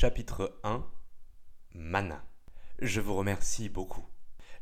Chapitre 1 Mana. Je vous remercie beaucoup.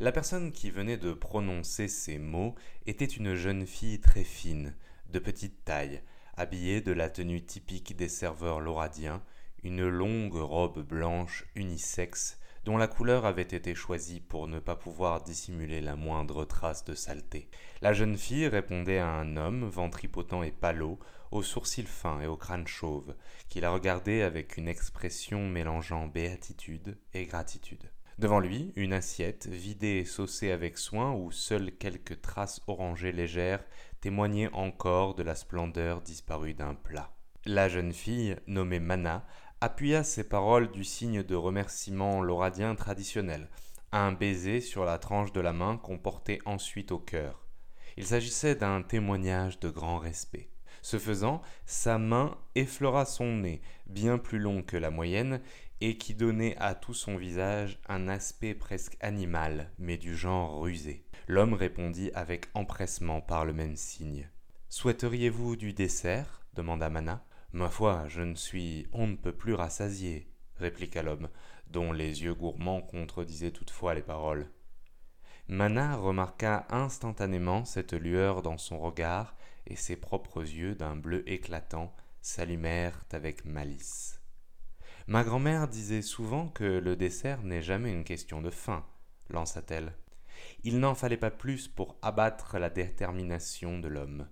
La personne qui venait de prononcer ces mots était une jeune fille très fine, de petite taille, habillée de la tenue typique des serveurs lauradiens, une longue robe blanche unisexe dont la couleur avait été choisie pour ne pas pouvoir dissimuler la moindre trace de saleté. La jeune fille répondait à un homme, ventripotent et palot, aux sourcils fins et au crâne chauve, qui la regardait avec une expression mélangeant béatitude et gratitude. Devant lui, une assiette, vidée et saucée avec soin, où seules quelques traces orangées légères témoignaient encore de la splendeur disparue d'un plat. La jeune fille, nommée Mana, appuya ses paroles du signe de remerciement lauradien traditionnel, un baiser sur la tranche de la main qu'on portait ensuite au cœur. Il s'agissait d'un témoignage de grand respect. Ce faisant, sa main effleura son nez, bien plus long que la moyenne, et qui donnait à tout son visage un aspect presque animal, mais du genre rusé. L'homme répondit avec empressement par le même signe. Souhaiteriez-vous du dessert? demanda Mana. Ma foi, je ne suis on ne peut plus rassasié, répliqua l'homme, dont les yeux gourmands contredisaient toutefois les paroles. Mana remarqua instantanément cette lueur dans son regard, et ses propres yeux d'un bleu éclatant s'allumèrent avec malice. Ma grand-mère disait souvent que le dessert n'est jamais une question de faim, lança-t-elle. Il n'en fallait pas plus pour abattre la détermination de l'homme.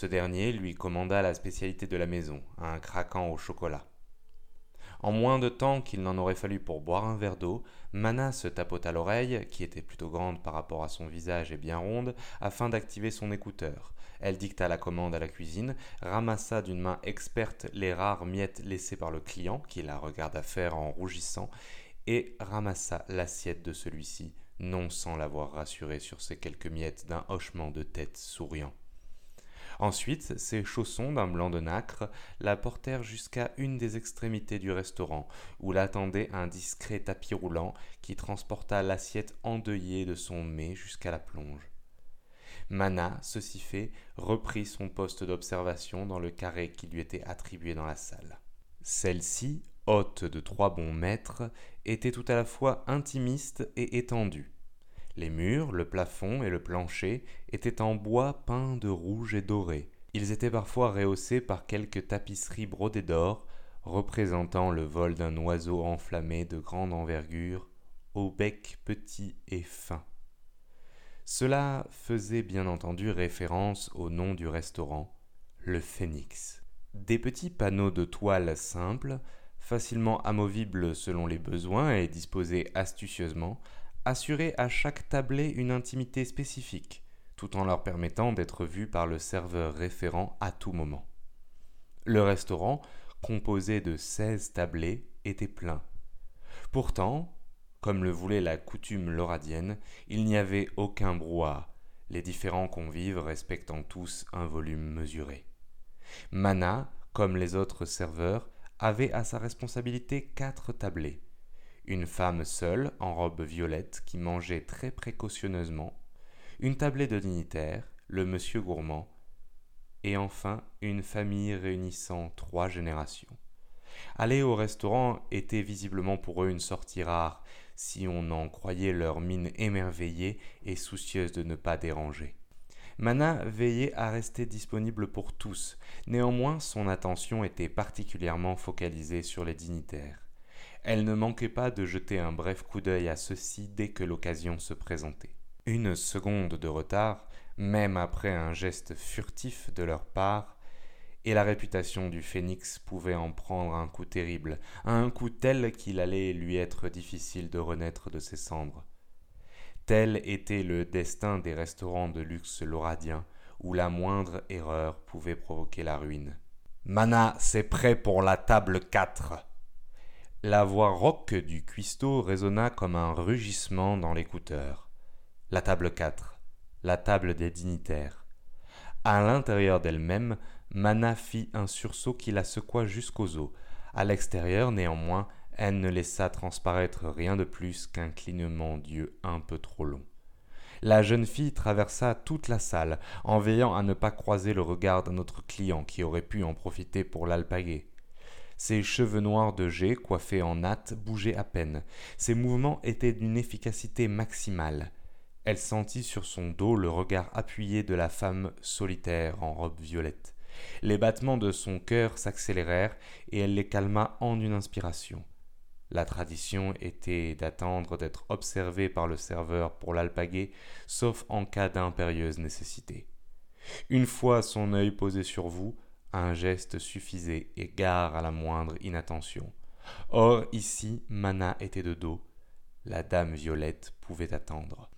Ce dernier lui commanda la spécialité de la maison, un craquant au chocolat. En moins de temps qu'il n'en aurait fallu pour boire un verre d'eau, Mana se tapota l'oreille, qui était plutôt grande par rapport à son visage et bien ronde, afin d'activer son écouteur. Elle dicta la commande à la cuisine, ramassa d'une main experte les rares miettes laissées par le client, qui la regarda faire en rougissant, et ramassa l'assiette de celui-ci, non sans l'avoir rassuré sur ces quelques miettes d'un hochement de tête souriant. Ensuite, ses chaussons d'un blanc de nacre la portèrent jusqu'à une des extrémités du restaurant, où l'attendait un discret tapis roulant qui transporta l'assiette endeuillée de son mets jusqu'à la plonge. Mana, ceci fait, reprit son poste d'observation dans le carré qui lui était attribué dans la salle. Celle-ci, haute de trois bons mètres, était tout à la fois intimiste et étendue. Les murs, le plafond et le plancher étaient en bois peint de rouge et doré. Ils étaient parfois rehaussés par quelques tapisseries brodées d'or, représentant le vol d'un oiseau enflammé de grande envergure, au bec petit et fin. Cela faisait bien entendu référence au nom du restaurant, le Phénix. Des petits panneaux de toile simples, facilement amovibles selon les besoins et disposés astucieusement, assurer à chaque tablé une intimité spécifique, tout en leur permettant d'être vus par le serveur référent à tout moment. Le restaurant, composé de seize tablés, était plein. Pourtant, comme le voulait la coutume loradienne, il n'y avait aucun brouhaha, les différents convives respectant tous un volume mesuré. Mana, comme les autres serveurs, avait à sa responsabilité quatre tablés une femme seule en robe violette qui mangeait très précautionneusement, une tablée de dignitaires, le monsieur gourmand, et enfin une famille réunissant trois générations. Aller au restaurant était visiblement pour eux une sortie rare, si on en croyait leur mine émerveillée et soucieuse de ne pas déranger. Mana veillait à rester disponible pour tous, néanmoins son attention était particulièrement focalisée sur les dignitaires. Elle ne manquait pas de jeter un bref coup d'œil à ceux-ci dès que l'occasion se présentait. Une seconde de retard, même après un geste furtif de leur part, et la réputation du phénix pouvait en prendre un coup terrible, un coup tel qu'il allait lui être difficile de renaître de ses cendres. Tel était le destin des restaurants de luxe lauradiens, où la moindre erreur pouvait provoquer la ruine. Mana, c'est prêt pour la table 4. La voix rauque du cuistot résonna comme un rugissement dans l'écouteur. La table 4, la table des dignitaires. À l'intérieur d'elle-même, Mana fit un sursaut qui la secoua jusqu'aux os. À l'extérieur, néanmoins, elle ne laissa transparaître rien de plus qu'un clignement d'yeux un peu trop long. La jeune fille traversa toute la salle, en veillant à ne pas croiser le regard d'un autre client qui aurait pu en profiter pour l'alpaguer. Ses cheveux noirs de jet, coiffés en natte, bougeaient à peine. Ses mouvements étaient d'une efficacité maximale. Elle sentit sur son dos le regard appuyé de la femme solitaire en robe violette. Les battements de son cœur s'accélérèrent et elle les calma en une inspiration. La tradition était d'attendre d'être observé par le serveur pour l'alpaguer, sauf en cas d'impérieuse nécessité. Une fois son œil posé sur vous, un geste suffisait, égard à la moindre inattention. Or ici, Mana était de dos. La dame violette pouvait attendre.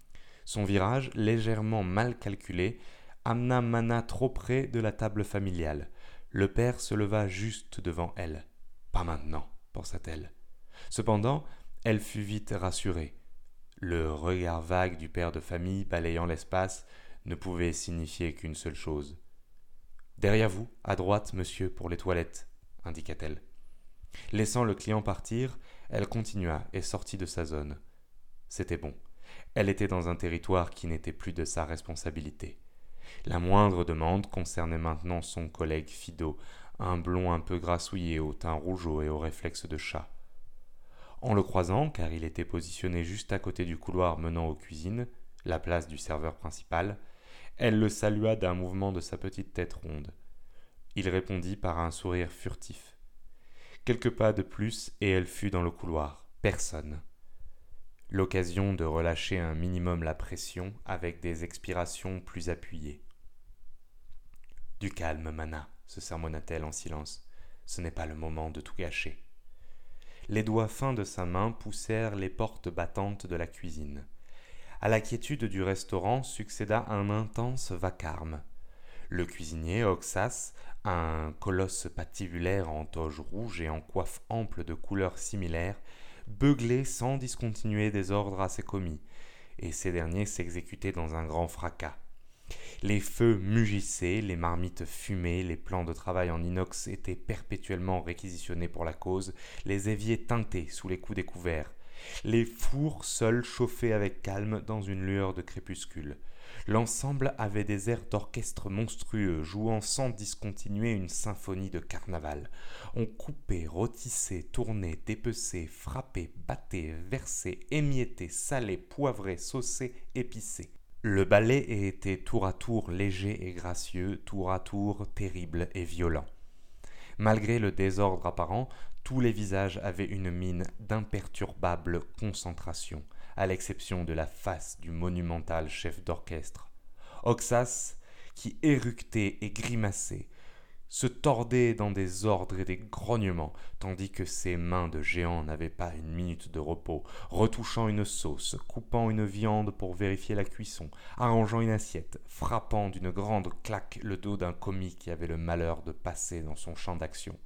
Son virage, légèrement mal calculé, amena Mana trop près de la table familiale. Le père se leva juste devant elle. Pas maintenant, pensa-t-elle. Cependant, elle fut vite rassurée. Le regard vague du père de famille balayant l'espace ne pouvait signifier qu'une seule chose. Derrière vous, à droite, monsieur, pour les toilettes, indiqua-t-elle. Laissant le client partir, elle continua et sortit de sa zone. C'était bon. Elle était dans un territoire qui n'était plus de sa responsabilité. La moindre demande concernait maintenant son collègue Fido, un blond un peu grassouillé au teint rougeau et aux réflexes de chat. En le croisant, car il était positionné juste à côté du couloir menant aux cuisines, la place du serveur principal, elle le salua d'un mouvement de sa petite tête ronde. Il répondit par un sourire furtif. Quelques pas de plus et elle fut dans le couloir. Personne. L'occasion de relâcher un minimum la pression avec des expirations plus appuyées. Du calme, Mana, se sermonna-t-elle en silence. Ce n'est pas le moment de tout gâcher. Les doigts fins de sa main poussèrent les portes battantes de la cuisine. À la quiétude du restaurant succéda un intense vacarme. Le cuisinier Oxas, un colosse patibulaire en toge rouge et en coiffe ample de couleurs similaires, beuglait sans discontinuer des ordres à ses commis, et ces derniers s'exécutaient dans un grand fracas. Les feux mugissaient, les marmites fumaient, les plans de travail en inox étaient perpétuellement réquisitionnés pour la cause, les éviers teintaient sous les coups découverts. Les fours seuls chauffaient avec calme dans une lueur de crépuscule. L'ensemble avait des airs d'orchestre monstrueux, jouant sans discontinuer une symphonie de carnaval. On coupait, rôtissait, tournait, dépecait, frappait, battait, versait, émiettait, salait, poivrait, sauçait, épicé. Le ballet était tour à tour léger et gracieux, tour à tour terrible et violent. Malgré le désordre apparent, tous les visages avaient une mine d'imperturbable concentration, à l'exception de la face du monumental chef d'orchestre. Oxas, qui éructait et grimaçait, se tordait dans des ordres et des grognements, tandis que ses mains de géant n'avaient pas une minute de repos, retouchant une sauce, coupant une viande pour vérifier la cuisson, arrangeant une assiette, frappant d'une grande claque le dos d'un commis qui avait le malheur de passer dans son champ d'action.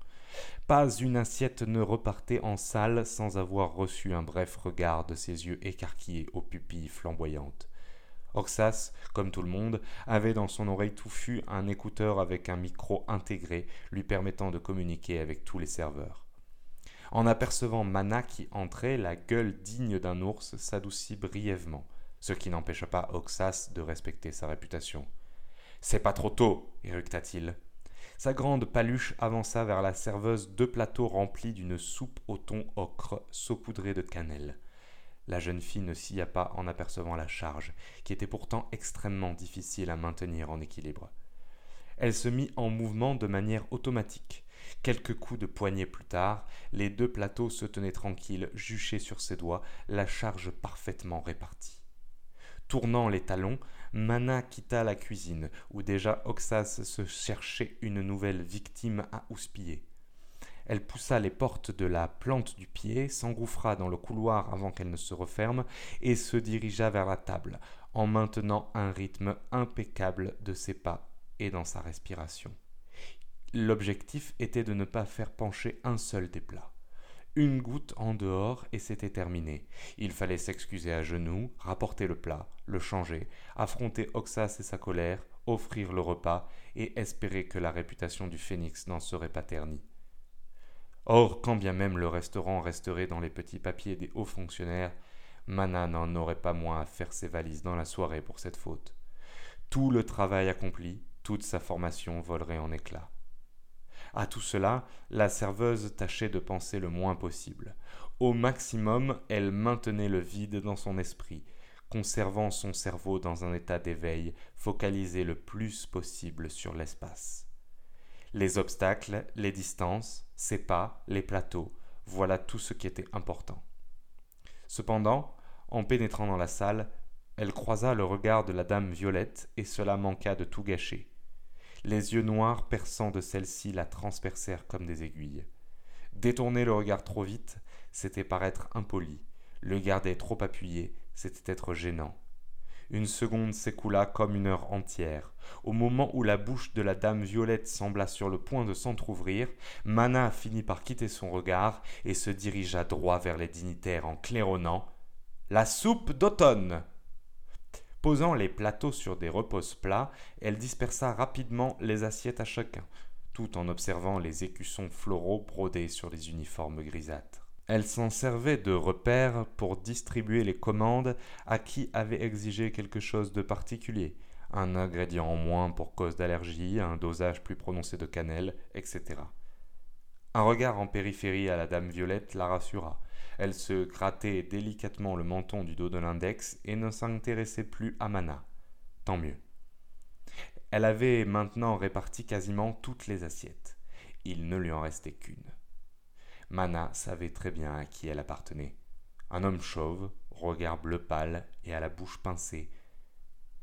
Pas une assiette ne repartait en salle sans avoir reçu un bref regard de ses yeux écarquillés aux pupilles flamboyantes. Oxas, comme tout le monde, avait dans son oreille touffue un écouteur avec un micro intégré lui permettant de communiquer avec tous les serveurs. En apercevant Mana qui entrait, la gueule digne d'un ours s'adoucit brièvement, ce qui n'empêcha pas Oxas de respecter sa réputation. C'est pas trop tôt, éructa-t-il. Sa grande paluche avança vers la serveuse deux plateaux remplis d'une soupe au thon ocre saupoudrée de cannelle. La jeune fille ne scia pas en apercevant la charge, qui était pourtant extrêmement difficile à maintenir en équilibre. Elle se mit en mouvement de manière automatique. Quelques coups de poignet plus tard, les deux plateaux se tenaient tranquilles, juchés sur ses doigts, la charge parfaitement répartie. Tournant les talons, Mana quitta la cuisine, où déjà Oxas se cherchait une nouvelle victime à houspiller. Elle poussa les portes de la plante du pied, s'engouffra dans le couloir avant qu'elle ne se referme, et se dirigea vers la table, en maintenant un rythme impeccable de ses pas et dans sa respiration. L'objectif était de ne pas faire pencher un seul des plats. Une goutte en dehors et c'était terminé. Il fallait s'excuser à genoux, rapporter le plat, le changer, affronter Oxas et sa colère, offrir le repas et espérer que la réputation du phénix n'en serait pas ternie. Or, quand bien même le restaurant resterait dans les petits papiers des hauts fonctionnaires, Mana n'en aurait pas moins à faire ses valises dans la soirée pour cette faute. Tout le travail accompli, toute sa formation volerait en éclats. À tout cela, la serveuse tâchait de penser le moins possible. Au maximum, elle maintenait le vide dans son esprit, conservant son cerveau dans un état d'éveil focalisé le plus possible sur l'espace. Les obstacles, les distances, ses pas, les plateaux, voilà tout ce qui était important. Cependant, en pénétrant dans la salle, elle croisa le regard de la dame Violette et cela manqua de tout gâcher. Les yeux noirs perçants de celle-ci la transpercèrent comme des aiguilles. Détourner le regard trop vite, c'était paraître impoli. Le garder trop appuyé, c'était être gênant. Une seconde s'écoula comme une heure entière. Au moment où la bouche de la dame Violette sembla sur le point de s'entr'ouvrir, Mana finit par quitter son regard et se dirigea droit vers les dignitaires en claironnant La soupe d'automne Posant les plateaux sur des reposes plats, elle dispersa rapidement les assiettes à chacun, tout en observant les écussons floraux brodés sur les uniformes grisâtres. Elle s'en servait de repère pour distribuer les commandes à qui avait exigé quelque chose de particulier, un ingrédient en moins pour cause d'allergie, un dosage plus prononcé de cannelle, etc. Un regard en périphérie à la dame Violette la rassura. Elle se grattait délicatement le menton du dos de l'index et ne s'intéressait plus à Mana. Tant mieux. Elle avait maintenant réparti quasiment toutes les assiettes. Il ne lui en restait qu'une. Mana savait très bien à qui elle appartenait. Un homme chauve, regard bleu pâle et à la bouche pincée.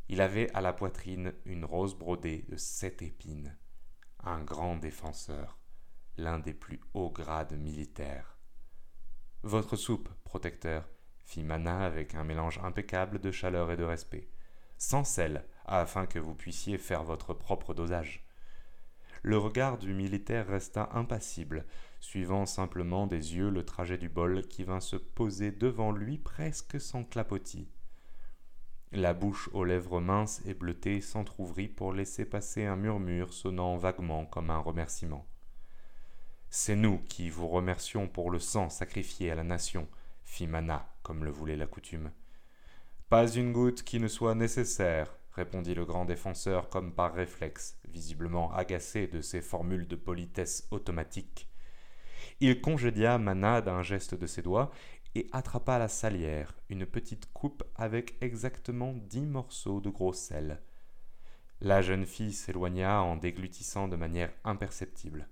Il avait à la poitrine une rose brodée de sept épines. Un grand défenseur, l'un des plus hauts grades militaires. Votre soupe, protecteur, fit Mana avec un mélange impeccable de chaleur et de respect, sans sel, afin que vous puissiez faire votre propre dosage. Le regard du militaire resta impassible, suivant simplement des yeux le trajet du bol qui vint se poser devant lui presque sans clapotis. La bouche aux lèvres minces et bleutées s'entr'ouvrit pour laisser passer un murmure sonnant vaguement comme un remerciement. C'est nous qui vous remercions pour le sang sacrifié à la nation, fit Mana, comme le voulait la coutume. Pas une goutte qui ne soit nécessaire, répondit le grand défenseur comme par réflexe, visiblement agacé de ces formules de politesse automatique. Il congédia Mana d'un geste de ses doigts et attrapa la salière, une petite coupe avec exactement dix morceaux de gros sel. La jeune fille s'éloigna en déglutissant de manière imperceptible.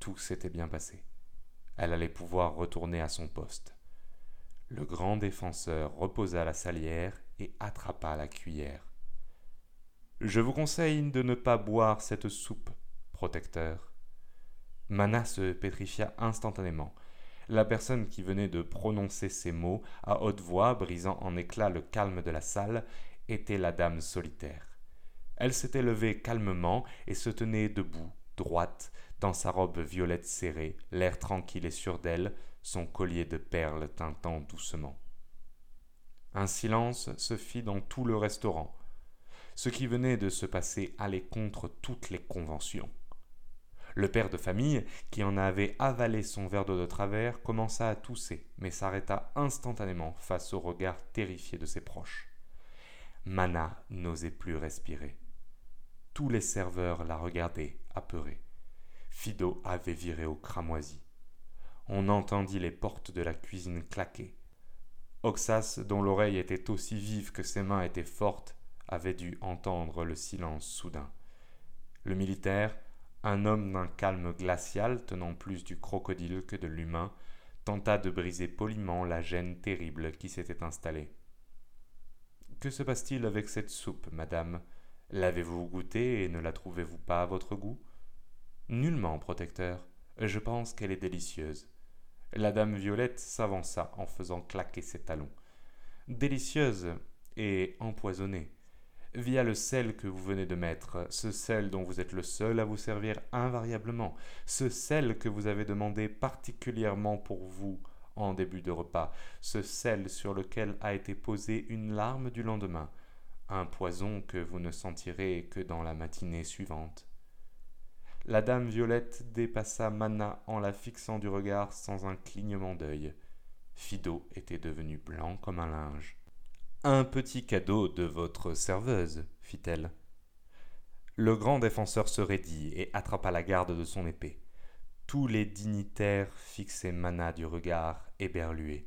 Tout s'était bien passé. Elle allait pouvoir retourner à son poste. Le grand défenseur reposa la salière et attrapa la cuillère. Je vous conseille de ne pas boire cette soupe, protecteur. Mana se pétrifia instantanément. La personne qui venait de prononcer ces mots à haute voix, brisant en éclats le calme de la salle, était la dame solitaire. Elle s'était levée calmement et se tenait debout, droite, dans sa robe violette serrée, l'air tranquille et sûr d'elle, son collier de perles tintant doucement. Un silence se fit dans tout le restaurant. Ce qui venait de se passer allait contre toutes les conventions. Le père de famille, qui en avait avalé son verre d'eau de travers, commença à tousser, mais s'arrêta instantanément face au regard terrifié de ses proches. Mana n'osait plus respirer. Tous les serveurs la regardaient, apeurés. Fido avait viré au cramoisi. On entendit les portes de la cuisine claquer. Oxas, dont l'oreille était aussi vive que ses mains étaient fortes, avait dû entendre le silence soudain. Le militaire, un homme d'un calme glacial tenant plus du crocodile que de l'humain, tenta de briser poliment la gêne terrible qui s'était installée. Que se passe-t-il avec cette soupe, madame? L'avez-vous goûtée et ne la trouvez-vous pas à votre goût? Nullement, protecteur. Je pense qu'elle est délicieuse. La dame Violette s'avança en faisant claquer ses talons. Délicieuse et empoisonnée. Via le sel que vous venez de mettre, ce sel dont vous êtes le seul à vous servir invariablement, ce sel que vous avez demandé particulièrement pour vous en début de repas, ce sel sur lequel a été posée une larme du lendemain, un poison que vous ne sentirez que dans la matinée suivante. La dame Violette dépassa Mana en la fixant du regard sans un clignement d'œil. Fido était devenu blanc comme un linge. Un petit cadeau de votre serveuse, fit-elle. Le grand défenseur se raidit et attrapa la garde de son épée. Tous les dignitaires fixaient Mana du regard éberlué.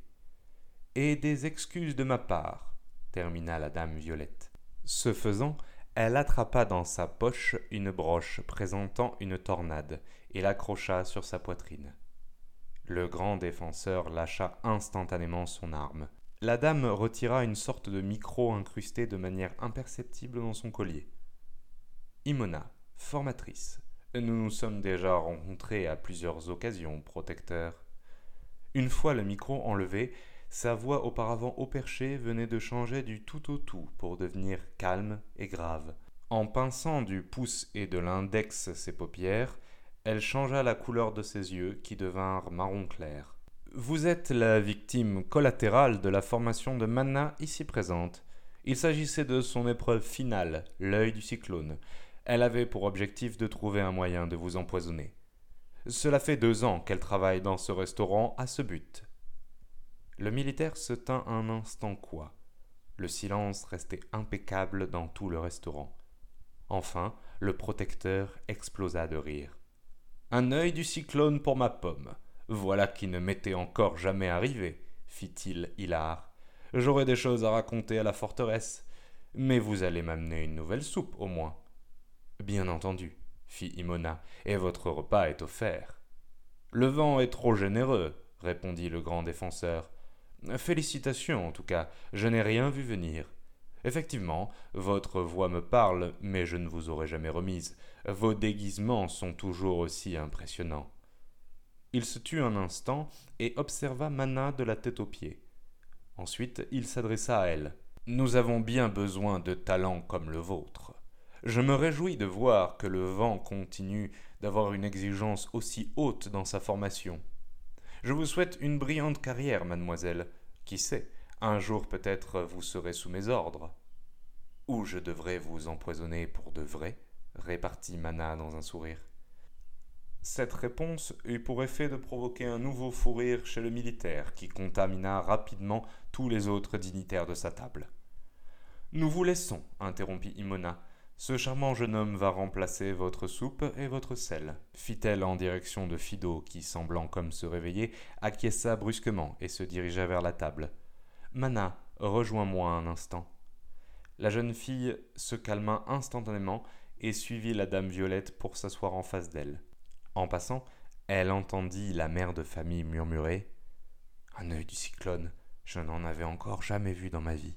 Et des excuses de ma part, termina la dame Violette. Ce faisant, elle attrapa dans sa poche une broche présentant une tornade et l'accrocha sur sa poitrine. Le grand défenseur lâcha instantanément son arme. La dame retira une sorte de micro incrusté de manière imperceptible dans son collier. Imona, formatrice. Nous nous sommes déjà rencontrés à plusieurs occasions, protecteur. Une fois le micro enlevé, sa voix auparavant au perché venait de changer du tout au tout pour devenir calme et grave. En pinçant du pouce et de l'index ses paupières, elle changea la couleur de ses yeux qui devinrent marron clair. Vous êtes la victime collatérale de la formation de Mana ici présente. Il s'agissait de son épreuve finale, l'œil du cyclone. Elle avait pour objectif de trouver un moyen de vous empoisonner. Cela fait deux ans qu'elle travaille dans ce restaurant à ce but. Le militaire se tint un instant quoi. Le silence restait impeccable dans tout le restaurant. Enfin, le protecteur explosa de rire. Un œil du cyclone pour ma pomme. Voilà qui ne m'était encore jamais arrivé, fit-il hilar. J'aurai des choses à raconter à la forteresse. Mais vous allez m'amener une nouvelle soupe, au moins. Bien entendu, fit Imona, et votre repas est offert. Le vent est trop généreux, répondit le grand défenseur. Félicitations, en tout cas, je n'ai rien vu venir. Effectivement, votre voix me parle, mais je ne vous aurais jamais remise. Vos déguisements sont toujours aussi impressionnants. Il se tut un instant et observa Mana de la tête aux pieds. Ensuite, il s'adressa à elle. Nous avons bien besoin de talents comme le vôtre. Je me réjouis de voir que le vent continue d'avoir une exigence aussi haute dans sa formation. Je vous souhaite une brillante carrière, mademoiselle. Qui sait, un jour peut-être vous serez sous mes ordres. Ou je devrais vous empoisonner pour de vrai, répartit Mana dans un sourire. Cette réponse eut pour effet de provoquer un nouveau fou rire chez le militaire, qui contamina rapidement tous les autres dignitaires de sa table. Nous vous laissons, interrompit Imona. Ce charmant jeune homme va remplacer votre soupe et votre sel, fit-elle en direction de Fido, qui, semblant comme se réveiller, acquiesça brusquement et se dirigea vers la table. Mana, rejoins-moi un instant. La jeune fille se calma instantanément et suivit la dame Violette pour s'asseoir en face d'elle. En passant, elle entendit la mère de famille murmurer Un œil du cyclone, je n'en avais encore jamais vu dans ma vie.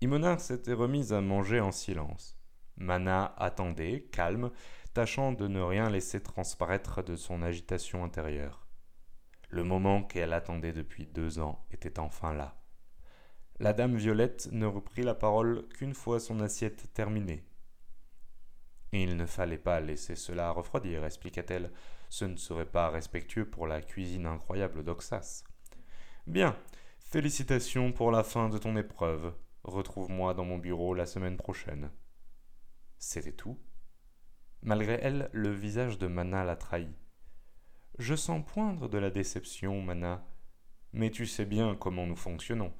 Imona s'était remise à manger en silence. Mana attendait, calme, tâchant de ne rien laisser transparaître de son agitation intérieure. Le moment qu'elle attendait depuis deux ans était enfin là. La dame Violette ne reprit la parole qu'une fois son assiette terminée, il ne fallait pas laisser cela refroidir, expliqua-t-elle. Ce ne serait pas respectueux pour la cuisine incroyable d'Oxas. Bien, félicitations pour la fin de ton épreuve. Retrouve-moi dans mon bureau la semaine prochaine. C'était tout. Malgré elle, le visage de Mana la trahit. Je sens poindre de la déception, Mana. Mais tu sais bien comment nous fonctionnons.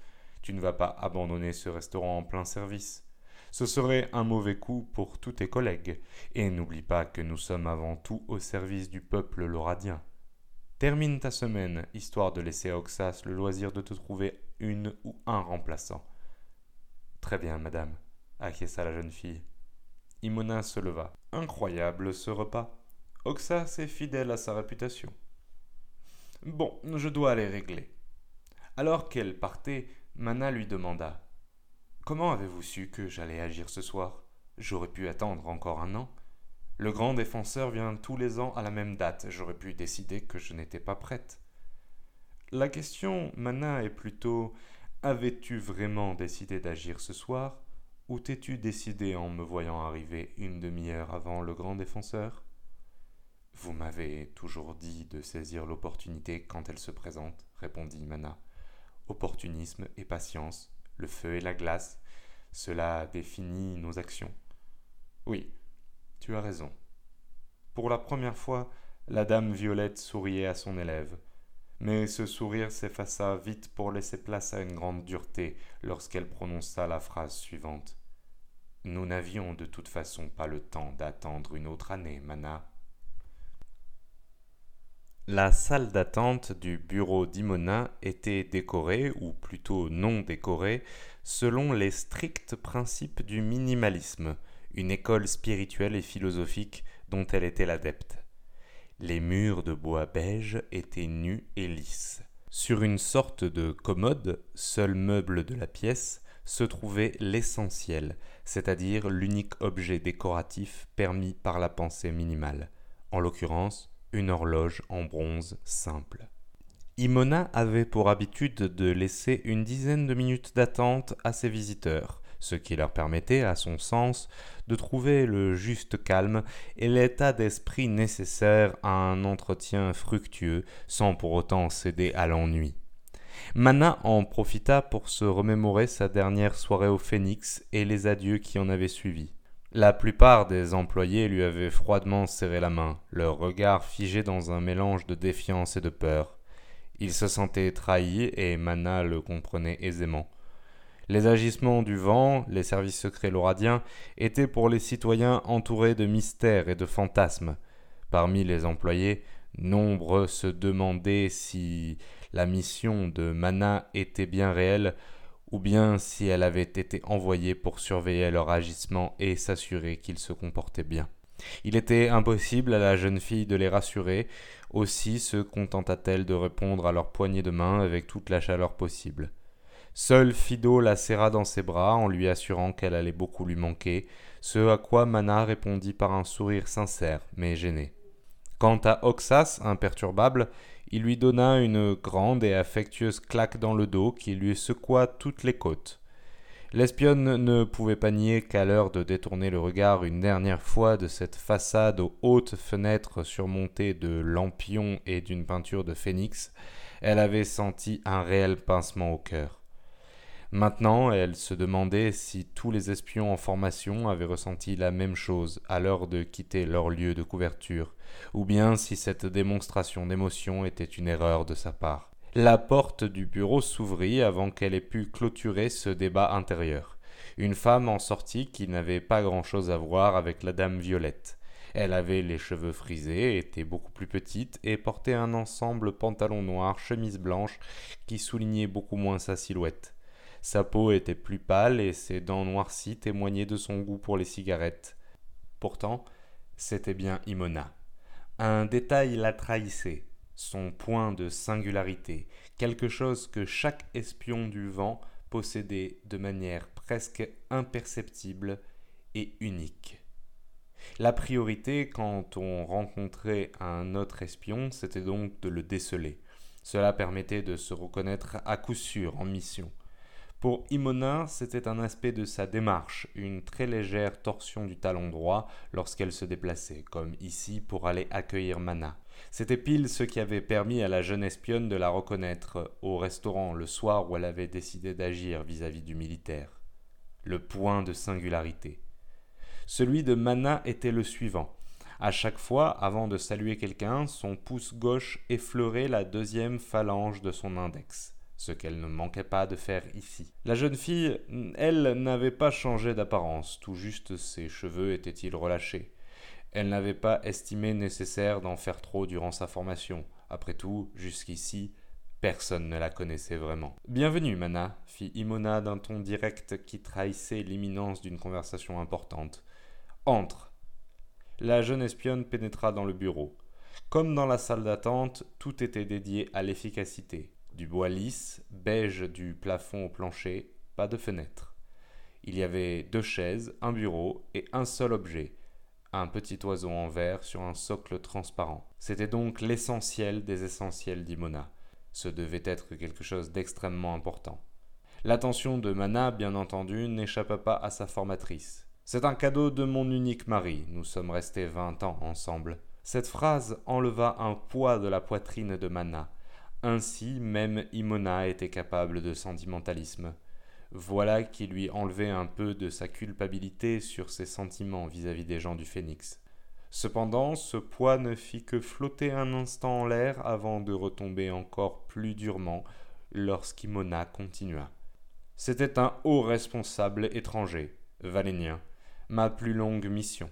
Tu ne vas pas abandonner ce restaurant en plein service. Ce serait un mauvais coup pour tous tes collègues, et n'oublie pas que nous sommes avant tout au service du peuple lauradien. Termine ta semaine, histoire de laisser à Oxas le loisir de te trouver une ou un remplaçant. Très bien, madame, acquiesça la jeune fille. Imona se leva. Incroyable ce repas. Oxas est fidèle à sa réputation. Bon, je dois aller régler. Alors qu'elle partait, Mana lui demanda Comment avez-vous su que j'allais agir ce soir? J'aurais pu attendre encore un an. Le grand défenseur vient tous les ans à la même date. J'aurais pu décider que je n'étais pas prête. La question, Mana, est plutôt Avais-tu vraiment décidé d'agir ce soir? Ou t'es-tu décidé en me voyant arriver une demi-heure avant le grand défenseur? Vous m'avez toujours dit de saisir l'opportunité quand elle se présente, répondit Mana. Opportunisme et patience, le feu et la glace, cela définit nos actions. Oui, tu as raison. Pour la première fois, la dame Violette souriait à son élève, mais ce sourire s'effaça vite pour laisser place à une grande dureté lorsqu'elle prononça la phrase suivante. Nous n'avions de toute façon pas le temps d'attendre une autre année, Mana. La salle d'attente du bureau d'Imona était décorée, ou plutôt non décorée, selon les stricts principes du minimalisme, une école spirituelle et philosophique dont elle était l'adepte. Les murs de bois beige étaient nus et lisses. Sur une sorte de commode, seul meuble de la pièce, se trouvait l'essentiel, c'est-à-dire l'unique objet décoratif permis par la pensée minimale, en l'occurrence une horloge en bronze simple. Imona avait pour habitude de laisser une dizaine de minutes d'attente à ses visiteurs, ce qui leur permettait, à son sens, de trouver le juste calme et l'état d'esprit nécessaire à un entretien fructueux sans pour autant céder à l'ennui. Mana en profita pour se remémorer sa dernière soirée au Phénix et les adieux qui en avaient suivi. La plupart des employés lui avaient froidement serré la main, leur regard figé dans un mélange de défiance et de peur. Il se sentait trahi et Mana le comprenait aisément. Les agissements du vent, les services secrets lauradiens, étaient pour les citoyens entourés de mystères et de fantasmes. Parmi les employés, nombreux se demandaient si la mission de Mana était bien réelle ou bien si elle avait été envoyée pour surveiller leur agissement et s'assurer qu'ils se comportaient bien. Il était impossible à la jeune fille de les rassurer, aussi se contenta-t-elle de répondre à leur poignée de main avec toute la chaleur possible. Seul Fido la serra dans ses bras en lui assurant qu'elle allait beaucoup lui manquer, ce à quoi Mana répondit par un sourire sincère mais gêné. Quant à Oxas, imperturbable, il lui donna une grande et affectueuse claque dans le dos qui lui secoua toutes les côtes. L'espionne ne pouvait pas nier qu'à l'heure de détourner le regard une dernière fois de cette façade aux hautes fenêtres surmontées de lampions et d'une peinture de phénix, elle avait senti un réel pincement au cœur. Maintenant, elle se demandait si tous les espions en formation avaient ressenti la même chose à l'heure de quitter leur lieu de couverture, ou bien si cette démonstration d'émotion était une erreur de sa part. La porte du bureau s'ouvrit avant qu'elle ait pu clôturer ce débat intérieur. Une femme en sortit qui n'avait pas grand-chose à voir avec la dame Violette. Elle avait les cheveux frisés, était beaucoup plus petite et portait un ensemble pantalon noir, chemise blanche qui soulignait beaucoup moins sa silhouette. Sa peau était plus pâle et ses dents noircies témoignaient de son goût pour les cigarettes. Pourtant, c'était bien Imona. Un détail la trahissait, son point de singularité, quelque chose que chaque espion du vent possédait de manière presque imperceptible et unique. La priorité quand on rencontrait un autre espion, c'était donc de le déceler. Cela permettait de se reconnaître à coup sûr en mission. Pour Imona, c'était un aspect de sa démarche, une très légère torsion du talon droit lorsqu'elle se déplaçait, comme ici pour aller accueillir Mana. C'était pile ce qui avait permis à la jeune espionne de la reconnaître au restaurant le soir où elle avait décidé d'agir vis-à-vis du militaire. Le point de singularité. Celui de Mana était le suivant. À chaque fois, avant de saluer quelqu'un, son pouce gauche effleurait la deuxième phalange de son index ce qu'elle ne manquait pas de faire ici. La jeune fille, elle, n'avait pas changé d'apparence, tout juste ses cheveux étaient-ils relâchés. Elle n'avait pas estimé nécessaire d'en faire trop durant sa formation. Après tout, jusqu'ici, personne ne la connaissait vraiment. Bienvenue, Mana, fit Imona d'un ton direct qui trahissait l'imminence d'une conversation importante. Entre. La jeune espionne pénétra dans le bureau. Comme dans la salle d'attente, tout était dédié à l'efficacité du bois lisse, beige du plafond au plancher, pas de fenêtre. Il y avait deux chaises, un bureau et un seul objet, un petit oiseau en verre sur un socle transparent. C'était donc l'essentiel des essentiels d'Imona. Ce devait être quelque chose d'extrêmement important. L'attention de Mana, bien entendu, n'échappa pas à sa formatrice. C'est un cadeau de mon unique mari, nous sommes restés vingt ans ensemble. Cette phrase enleva un poids de la poitrine de Mana, ainsi même Imona était capable de sentimentalisme. Voilà qui lui enlevait un peu de sa culpabilité sur ses sentiments vis-à-vis des gens du Phénix. Cependant, ce poids ne fit que flotter un instant en l'air avant de retomber encore plus durement lorsqu'Imona continua. C'était un haut responsable étranger. Valénien, ma plus longue mission.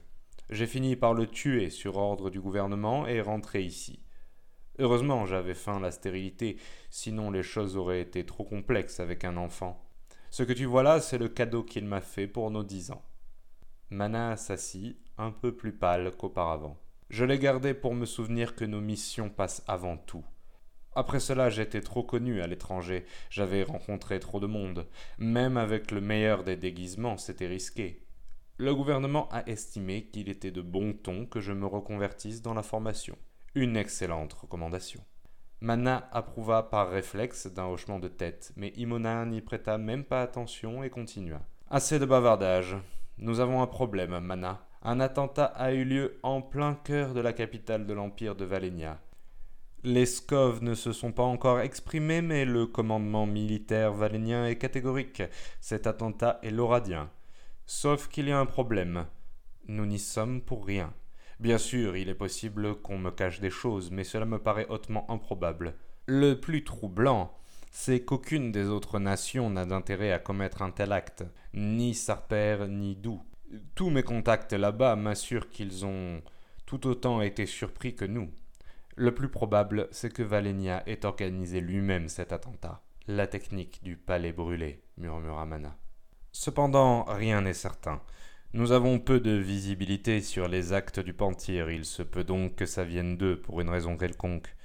J'ai fini par le tuer sur ordre du gouvernement et rentré ici. Heureusement, j'avais faim la stérilité, sinon les choses auraient été trop complexes avec un enfant. Ce que tu vois là, c'est le cadeau qu'il m'a fait pour nos dix ans. Mana s'assit, un peu plus pâle qu'auparavant. Je l'ai gardé pour me souvenir que nos missions passent avant tout. Après cela, j'étais trop connu à l'étranger, j'avais rencontré trop de monde. Même avec le meilleur des déguisements, c'était risqué. Le gouvernement a estimé qu'il était de bon ton que je me reconvertisse dans la formation. Une excellente recommandation. Mana approuva par réflexe d'un hochement de tête, mais Imona n'y prêta même pas attention et continua. Assez de bavardage. Nous avons un problème, Mana. Un attentat a eu lieu en plein cœur de la capitale de l'Empire de Valénia. Les Skov ne se sont pas encore exprimés, mais le commandement militaire valénien est catégorique. Cet attentat est l'Oradien. Sauf qu'il y a un problème. Nous n'y sommes pour rien. Bien sûr, il est possible qu'on me cache des choses, mais cela me paraît hautement improbable. Le plus troublant, c'est qu'aucune des autres nations n'a d'intérêt à commettre un tel acte, ni Sarper ni Dou. Tous mes contacts là-bas m'assurent qu'ils ont tout autant été surpris que nous. Le plus probable, c'est que Valenia ait organisé lui-même cet attentat. La technique du palais brûlé, murmura Mana. Cependant, rien n'est certain. Nous avons peu de visibilité sur les actes du Pentir, il se peut donc que ça vienne d'eux pour une raison quelconque.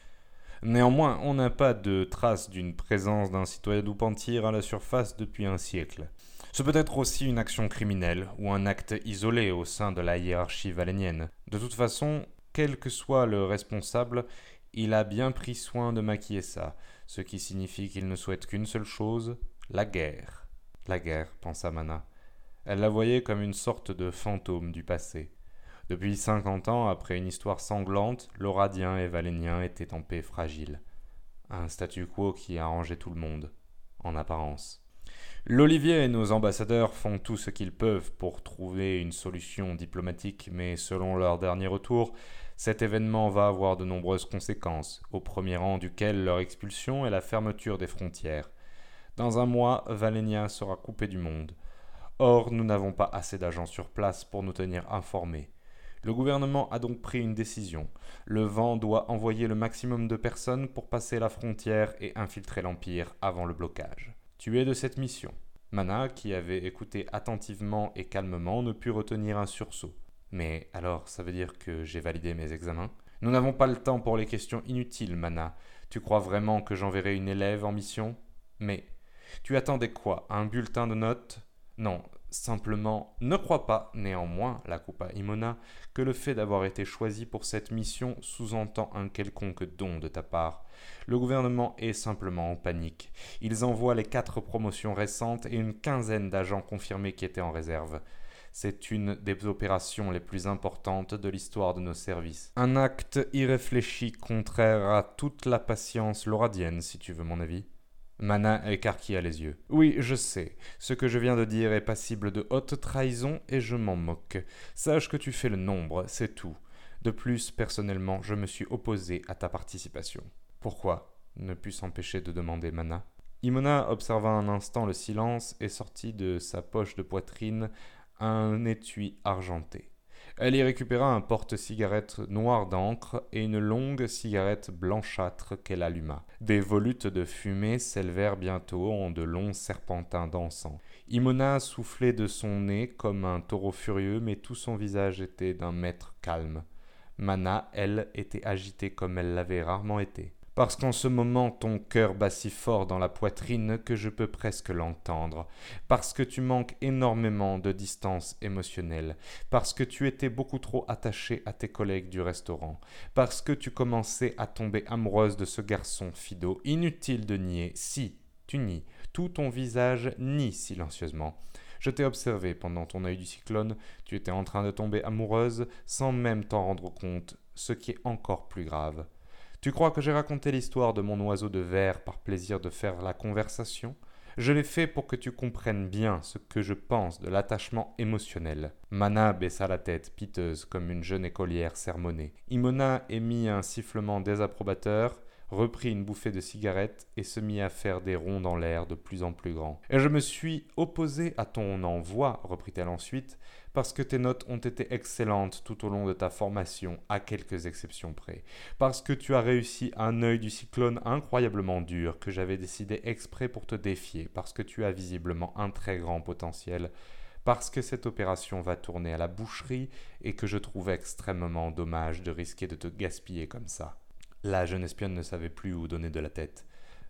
Néanmoins, on n'a pas de trace d'une présence d'un citoyen du Pentir à la surface depuis un siècle. Ce peut être aussi une action criminelle ou un acte isolé au sein de la hiérarchie valénienne. De toute façon, quel que soit le responsable, il a bien pris soin de maquiller ça, ce qui signifie qu'il ne souhaite qu'une seule chose, la guerre. La guerre, pensa Mana. Elle la voyait comme une sorte de fantôme du passé. Depuis cinquante ans, après une histoire sanglante, l'Oradien et Valénien étaient en paix fragile. Un statu quo qui arrangeait tout le monde, en apparence. L'Olivier et nos ambassadeurs font tout ce qu'ils peuvent pour trouver une solution diplomatique, mais selon leur dernier retour, cet événement va avoir de nombreuses conséquences, au premier rang duquel leur expulsion et la fermeture des frontières. Dans un mois, Valénia sera coupé du monde. Or, nous n'avons pas assez d'agents sur place pour nous tenir informés. Le gouvernement a donc pris une décision. Le vent doit envoyer le maximum de personnes pour passer la frontière et infiltrer l'Empire avant le blocage. Tu es de cette mission. Mana, qui avait écouté attentivement et calmement, ne put retenir un sursaut. Mais alors, ça veut dire que j'ai validé mes examens? Nous n'avons pas le temps pour les questions inutiles, Mana. Tu crois vraiment que j'enverrai une élève en mission? Mais tu attendais quoi? Un bulletin de notes? Non, simplement ne crois pas, néanmoins, la coupa Imona, que le fait d'avoir été choisi pour cette mission sous-entend un quelconque don de ta part. Le gouvernement est simplement en panique. Ils envoient les quatre promotions récentes et une quinzaine d'agents confirmés qui étaient en réserve. C'est une des opérations les plus importantes de l'histoire de nos services. Un acte irréfléchi contraire à toute la patience loradienne, si tu veux mon avis. Mana écarquilla les yeux. Oui, je sais. Ce que je viens de dire est passible de haute trahison et je m'en moque. Sache que tu fais le nombre, c'est tout. De plus, personnellement, je me suis opposé à ta participation. Pourquoi ne put s'empêcher de demander Mana. Imona observa un instant le silence et sortit de sa poche de poitrine un étui argenté. Elle y récupéra un porte-cigarette noir d'encre et une longue cigarette blanchâtre qu'elle alluma. Des volutes de fumée s'élevèrent bientôt en de longs serpentins dansants. Imona soufflait de son nez comme un taureau furieux, mais tout son visage était d'un maître calme. Mana, elle, était agitée comme elle l'avait rarement été parce qu'en ce moment ton cœur bat si fort dans la poitrine que je peux presque l'entendre, parce que tu manques énormément de distance émotionnelle, parce que tu étais beaucoup trop attaché à tes collègues du restaurant, parce que tu commençais à tomber amoureuse de ce garçon Fido, inutile de nier, si, tu nies, tout ton visage nie silencieusement. Je t'ai observé pendant ton œil du cyclone, tu étais en train de tomber amoureuse sans même t'en rendre compte, ce qui est encore plus grave. Tu crois que j'ai raconté l'histoire de mon oiseau de verre par plaisir de faire la conversation? Je l'ai fait pour que tu comprennes bien ce que je pense de l'attachement émotionnel. Mana baissa la tête, piteuse comme une jeune écolière sermonnée. Imona émit un sifflement désapprobateur, reprit une bouffée de cigarette et se mit à faire des ronds dans l'air de plus en plus grands. Et je me suis opposé à ton envoi, reprit-elle ensuite, parce que tes notes ont été excellentes tout au long de ta formation, à quelques exceptions près, parce que tu as réussi un œil du cyclone incroyablement dur que j'avais décidé exprès pour te défier, parce que tu as visiblement un très grand potentiel, parce que cette opération va tourner à la boucherie et que je trouve extrêmement dommage de risquer de te gaspiller comme ça. La jeune espionne ne savait plus où donner de la tête.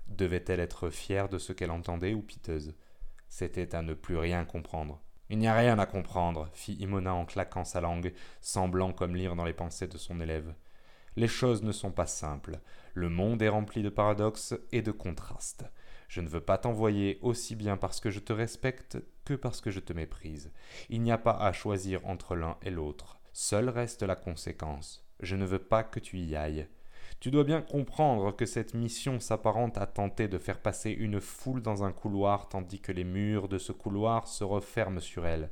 Devait-elle être fière de ce qu'elle entendait ou piteuse? C'était à ne plus rien comprendre. Il n'y a rien à comprendre, fit Imona en claquant sa langue, semblant comme lire dans les pensées de son élève. Les choses ne sont pas simples. Le monde est rempli de paradoxes et de contrastes. Je ne veux pas t'envoyer aussi bien parce que je te respecte que parce que je te méprise. Il n'y a pas à choisir entre l'un et l'autre. Seule reste la conséquence. Je ne veux pas que tu y ailles. Tu dois bien comprendre que cette mission s'apparente à tenter de faire passer une foule dans un couloir tandis que les murs de ce couloir se referment sur elle.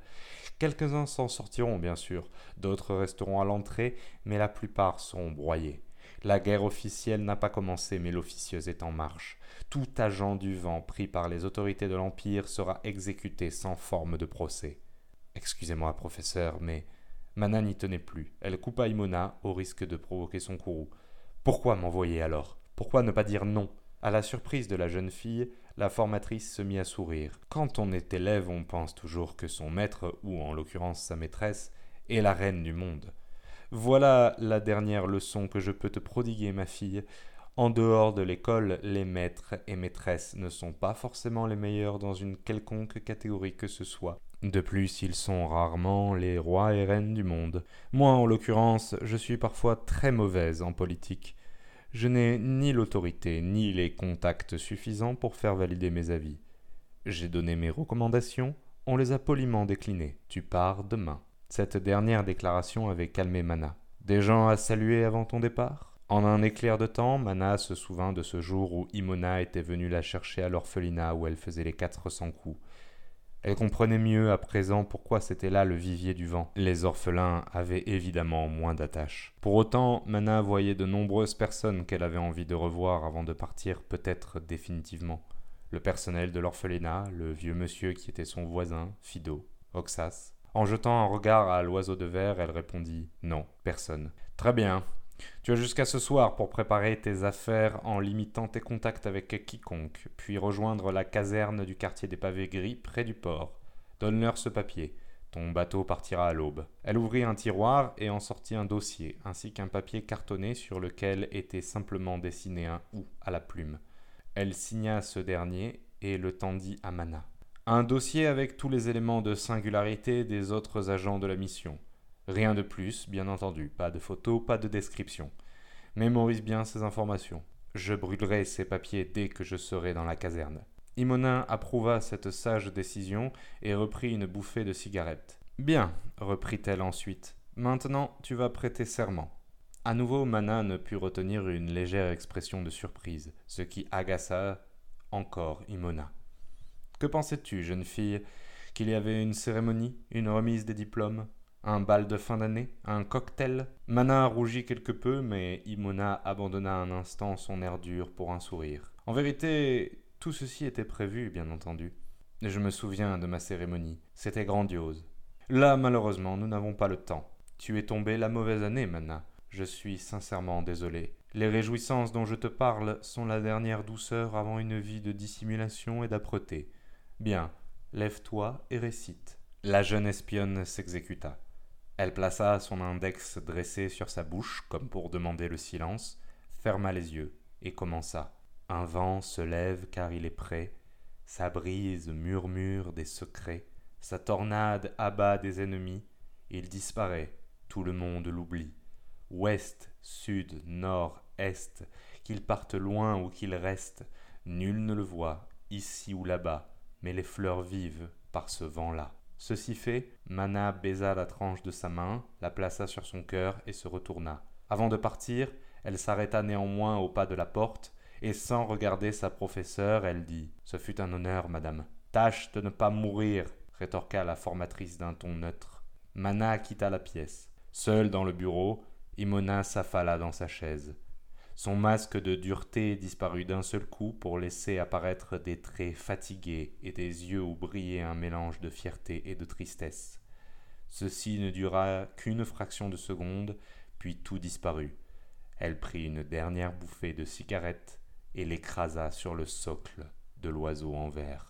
Quelques-uns s'en sortiront, bien sûr, d'autres resteront à l'entrée, mais la plupart seront broyés. La guerre officielle n'a pas commencé, mais l'officieuse est en marche. Tout agent du vent pris par les autorités de l'Empire sera exécuté sans forme de procès. Excusez-moi, professeur, mais Mana n'y tenait plus. Elle coupa Imona au risque de provoquer son courroux. Pourquoi m'envoyer alors? Pourquoi ne pas dire non? À la surprise de la jeune fille, la formatrice se mit à sourire. Quand on est élève, on pense toujours que son maître, ou en l'occurrence sa maîtresse, est la reine du monde. Voilà la dernière leçon que je peux te prodiguer, ma fille. En dehors de l'école, les maîtres et maîtresses ne sont pas forcément les meilleurs dans une quelconque catégorie que ce soit. De plus, ils sont rarement les rois et reines du monde. Moi, en l'occurrence, je suis parfois très mauvaise en politique. Je n'ai ni l'autorité ni les contacts suffisants pour faire valider mes avis. J'ai donné mes recommandations, on les a poliment déclinées. Tu pars demain. Cette dernière déclaration avait calmé Mana. Des gens à saluer avant ton départ? En un éclair de temps, Mana se souvint de ce jour où Imona était venue la chercher à l'orphelinat où elle faisait les quatre cents coups. Elle comprenait mieux à présent pourquoi c'était là le vivier du vent. Les orphelins avaient évidemment moins d'attaches. Pour autant, Mana voyait de nombreuses personnes qu'elle avait envie de revoir avant de partir peut-être définitivement. Le personnel de l'orphelinat, le vieux monsieur qui était son voisin, Fido, Oxas. En jetant un regard à l'oiseau de verre, elle répondit Non, personne. Très bien, tu as jusqu'à ce soir pour préparer tes affaires en limitant tes contacts avec quiconque, puis rejoindre la caserne du quartier des pavés gris près du port. Donne-leur ce papier. Ton bateau partira à l'aube. Elle ouvrit un tiroir et en sortit un dossier, ainsi qu'un papier cartonné sur lequel était simplement dessiné un ou à la plume. Elle signa ce dernier et le tendit à Mana. Un dossier avec tous les éléments de singularité des autres agents de la mission. Rien de plus, bien entendu, pas de photos, pas de description. Mémorise bien ces informations. Je brûlerai ces papiers dès que je serai dans la caserne. Imonin approuva cette sage décision et reprit une bouffée de cigarette. Bien, reprit-elle ensuite. Maintenant, tu vas prêter serment. À nouveau, Mana ne put retenir une légère expression de surprise, ce qui agaça encore Imona. Que pensais-tu, jeune fille, qu'il y avait une cérémonie, une remise des diplômes? Un bal de fin d'année Un cocktail Mana rougit quelque peu, mais Imona abandonna un instant son air dur pour un sourire. En vérité, tout ceci était prévu, bien entendu. Je me souviens de ma cérémonie. C'était grandiose. Là, malheureusement, nous n'avons pas le temps. Tu es tombé la mauvaise année, Mana. Je suis sincèrement désolé. Les réjouissances dont je te parle sont la dernière douceur avant une vie de dissimulation et d'âpreté. Bien, lève-toi et récite. La jeune espionne s'exécuta. Elle plaça son index dressé sur sa bouche, comme pour demander le silence, ferma les yeux, et commença. Un vent se lève car il est prêt, sa brise murmure des secrets, sa tornade abat des ennemis, il disparaît, tout le monde l'oublie. Ouest, sud, nord, est, qu'il parte loin ou qu'il reste, nul ne le voit, ici ou là-bas, mais les fleurs vivent par ce vent-là. Ceci fait, Mana baisa la tranche de sa main, la plaça sur son cœur et se retourna. Avant de partir, elle s'arrêta néanmoins au pas de la porte, et sans regarder sa professeure, elle dit Ce fut un honneur, madame. Tâche de ne pas mourir, rétorqua la formatrice d'un ton neutre. Mana quitta la pièce. Seule dans le bureau, Imona s'affala dans sa chaise. Son masque de dureté disparut d'un seul coup pour laisser apparaître des traits fatigués et des yeux où brillait un mélange de fierté et de tristesse. Ceci ne dura qu'une fraction de seconde, puis tout disparut. Elle prit une dernière bouffée de cigarette et l'écrasa sur le socle de l'oiseau en verre.